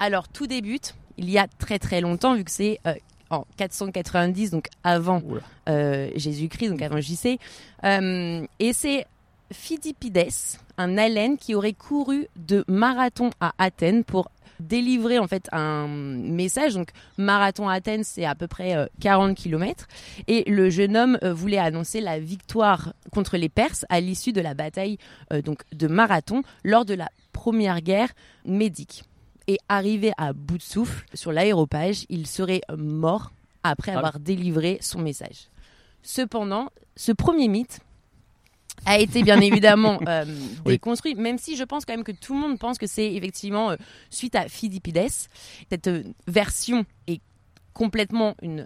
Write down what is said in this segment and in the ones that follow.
Alors tout débute il y a très très longtemps, vu que c'est euh, en 490, donc avant euh, Jésus-Christ, donc avant JC. Euh, et c'est Phidippides, un Hellène qui aurait couru de Marathon à Athènes pour délivrer en fait un message. Donc Marathon à Athènes, c'est à peu près euh, 40 km. Et le jeune homme euh, voulait annoncer la victoire contre les Perses à l'issue de la bataille euh, donc de Marathon lors de la première guerre médique. Et arrivé à bout de souffle sur l'aéropage, il serait mort après Ah avoir délivré son message. Cependant, ce premier mythe a été bien évidemment euh, Oui. déconstruit, même si je pense quand même que tout le monde pense que c'est effectivement euh, suite à Phidippides. Cette euh, version est complètement une,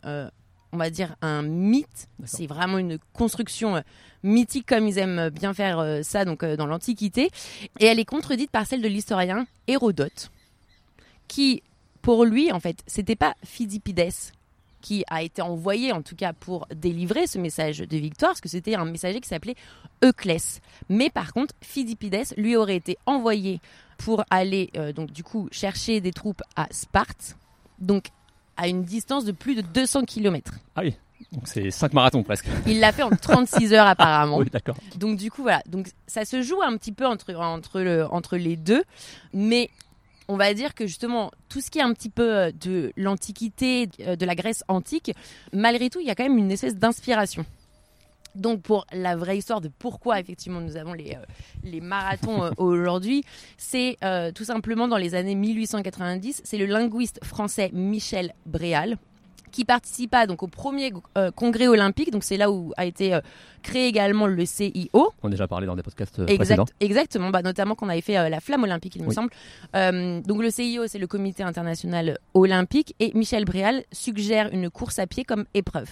on va dire, un mythe. C'est vraiment une construction euh, mythique comme ils aiment bien faire euh, ça donc euh, dans l'Antiquité. Et elle est contredite par celle de l'historien Hérodote, qui, pour lui, en fait, c'était pas Phidippides qui a été envoyé, en tout cas, pour délivrer ce message de victoire, parce que c'était un messager qui s'appelait Euclès. Mais par contre, Phidippides lui aurait été envoyé pour aller, euh, donc, du coup, chercher des troupes à Sparte, donc à une distance de plus de 200 km. Ah oui, donc c'est 5 marathons presque. Il l'a fait en 36 heures, apparemment. Oui, d'accord. Donc du coup voilà, donc ça se joue un petit peu entre entre le entre les deux, mais on va dire que justement tout ce qui est un petit peu euh, de l'antiquité, euh, de la Grèce antique, malgré tout, il y a quand même une espèce d'inspiration. Donc pour la vraie histoire de pourquoi effectivement nous avons les, euh, les marathons euh, aujourd'hui, c'est euh, tout simplement dans les années 1890, c'est le linguiste français Michel Bréal qui participa donc au premier euh, congrès olympique, donc c'est là où a été euh, créé également le CIO. On a déjà parlé dans des podcasts euh, Exact- précédents. exactement, bah, notamment qu'on avait fait la flamme olympique, il me semble. Donc le CIO, c'est le Comité international olympique, et Michel Bréal suggère une course à pied comme épreuve.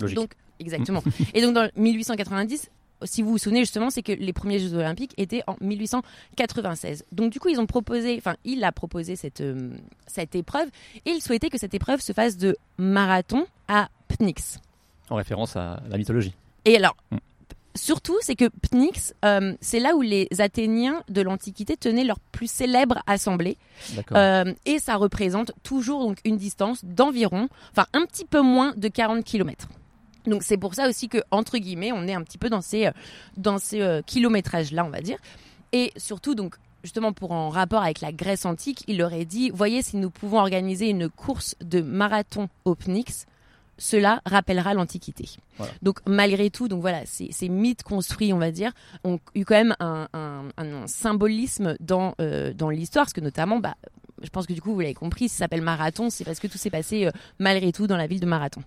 Logique. Donc exactement. et donc dans 1890, si vous vous souvenez justement, c'est que les premiers Jeux olympiques étaient en 1896. Donc du coup, ils ont proposé, enfin, il a proposé cette euh, cette épreuve, et il souhaitait que cette épreuve se fasse de marathon à Pnyx. En référence à la mythologie. Et alors, Mm. surtout, c'est que Pnyx, euh, c'est là où les Athéniens de l'Antiquité tenaient leur plus célèbre assemblée. Euh, et ça représente toujours donc une distance d'environ, enfin un petit peu moins de 40 km. Donc c'est pour ça aussi que entre guillemets, on est un petit peu dans ces euh, dans ces euh, kilométrages là, on va dire. Et surtout donc justement pour en rapport avec la Grèce antique, il aurait dit voyez si nous pouvons organiser une course de marathon au Pnyx, cela rappellera l'Antiquité. Voilà. Donc malgré tout, donc voilà, ces, ces mythes construits, on va dire, ont eu quand même un, un- un symbolisme dans euh, dans l'histoire, parce que notamment, bah, je pense que du coup vous l'avez compris, ça s'appelle Marathon, c'est parce que tout s'est passé euh, malgré tout dans la ville de Marathon.